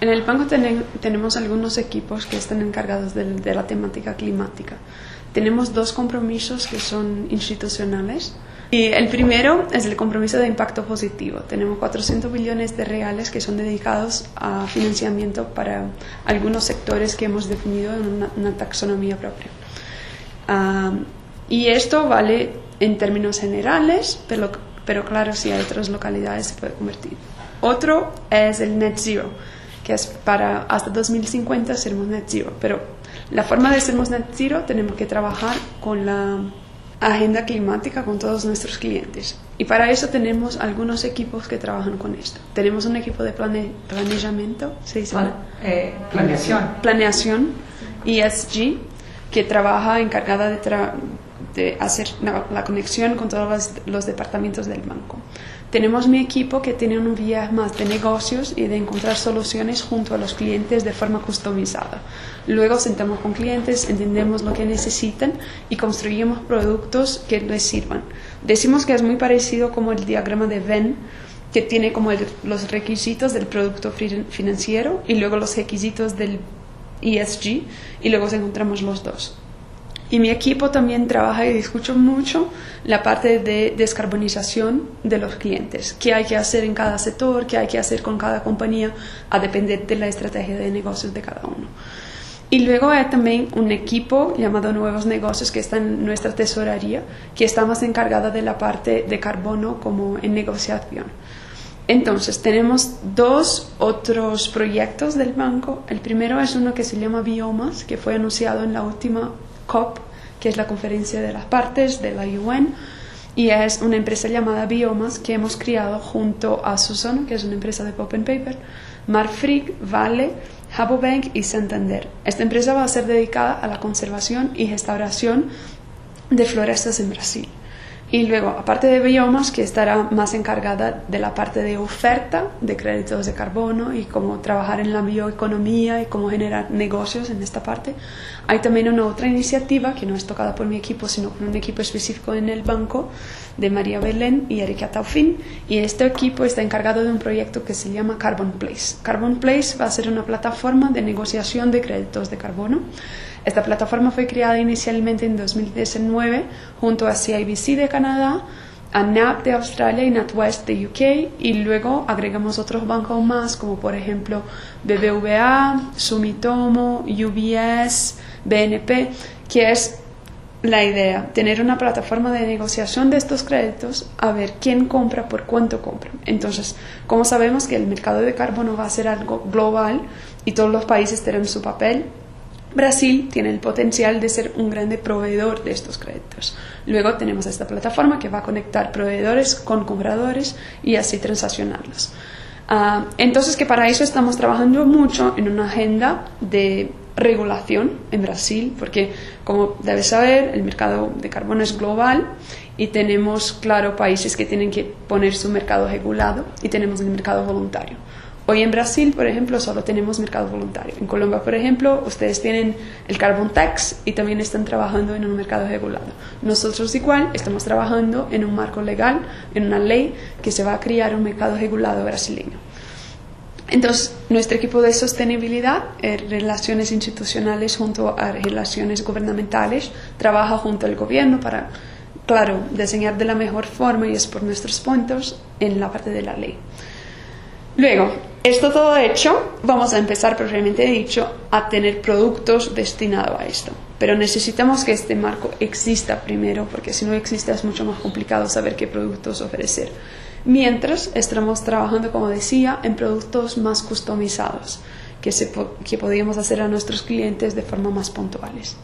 En el banco tenemos algunos equipos que están encargados de, la temática climática. Tenemos dos compromisos que son institucionales. Y el primero es el compromiso de impacto positivo. Tenemos 400 billones de reales que son dedicados a financiamiento para algunos sectores que hemos definido en una, taxonomía propia. Ah, y esto vale en términos generales, pero, pero claro, si hay otras localidades se puede convertir. Otro es el net zero que es para hasta 2050 seremos net zero. Pero la forma de sermos net zero tenemos que trabajar con la agenda climática con todos nuestros clientes. Y para eso tenemos algunos equipos que trabajan con esto. Tenemos un equipo de plane, planeamiento, ¿se dice? Eh, planeación. Planeación, ESG, que trabaja encargada de, de hacer la, conexión con todos los departamentos del banco. Tenemos mi equipo que tiene un vía más de negocios y de encontrar soluciones junto a los clientes de forma customizada. Luego sentamos con clientes, entendemos lo que necesitan y construimos productos que les sirvan. Decimos que es muy parecido como el diagrama de Venn, que tiene como los requisitos del producto financiero y luego los requisitos del ESG y luego encontramos los dos. Y mi equipo también trabaja y discuto mucho la parte de descarbonización de los clientes, qué hay que hacer en cada sector, qué hay que hacer con cada compañía, a depender de la estrategia de negocios de cada uno. Y luego hay también un equipo llamado Nuevos Negocios que está en nuestra tesorería, que está más encargada de la parte de carbono como en negociación. Entonces, tenemos dos otros proyectos del banco. El primero es uno que se llama Biomas, que fue anunciado en la última COP, que es la conferencia de las partes de la UN, y es una empresa llamada Biomas que hemos criado junto a Susano, que es una empresa de Pop and Paper, Marfrig, Vale, Habobank y Santander. Esta empresa va a ser dedicada a la conservación y restauración de florestas en Brasil. Y luego, aparte de biomas, que estará más encargada de la parte de oferta de créditos de carbono y cómo trabajar en la bioeconomía y cómo generar negocios en esta parte, hay también una otra iniciativa que no es tocada por mi equipo, sino por un equipo específico en el banco de María Belén y Erika Taufin. Y este equipo está encargado de un proyecto que se llama Carbon Place. Carbon Place va a ser una plataforma de negociación de créditos de carbono esta plataforma fue creada inicialmente en 2019 junto a CIBC de Canadá, NAP de Australia y NatWest de UK y luego agregamos otros bancos más como por ejemplo BBVA, Sumitomo, UBS, BNP, que es la idea, tener una plataforma de negociación de estos créditos, a ver quién compra, por cuánto compra. Entonces, como sabemos que el mercado de carbono va a ser algo global y todos los países tendrán su papel, Brasil tiene el potencial de ser un grande proveedor de estos créditos. Luego tenemos esta plataforma que va a conectar proveedores con compradores y así transaccionarlos. Ah, entonces, que para eso estamos trabajando mucho en una agenda de regulación en Brasil, porque como debes saber, el mercado de carbono es global y tenemos, claro, países que tienen que poner su mercado regulado y tenemos el mercado voluntario. Hoy en Brasil, por ejemplo, solo tenemos mercado voluntario. En Colombia, por ejemplo, ustedes tienen el carbon tax y también están trabajando en un mercado regulado. Nosotros igual estamos trabajando en un marco legal, en una ley que se va a crear un mercado regulado brasileño. Entonces, nuestro equipo de sostenibilidad, eh, relaciones institucionales junto a relaciones gubernamentales, trabaja junto al gobierno para, claro, diseñar de la mejor forma y es por nuestros puntos en la parte de la ley. Luego, esto todo hecho, vamos a empezar propiamente dicho a tener productos destinados a esto. Pero necesitamos que este marco exista primero, porque si no existe es mucho más complicado saber qué productos ofrecer. Mientras estamos trabajando, como decía, en productos más customizados, que, se, que podríamos hacer a nuestros clientes de forma más puntuales.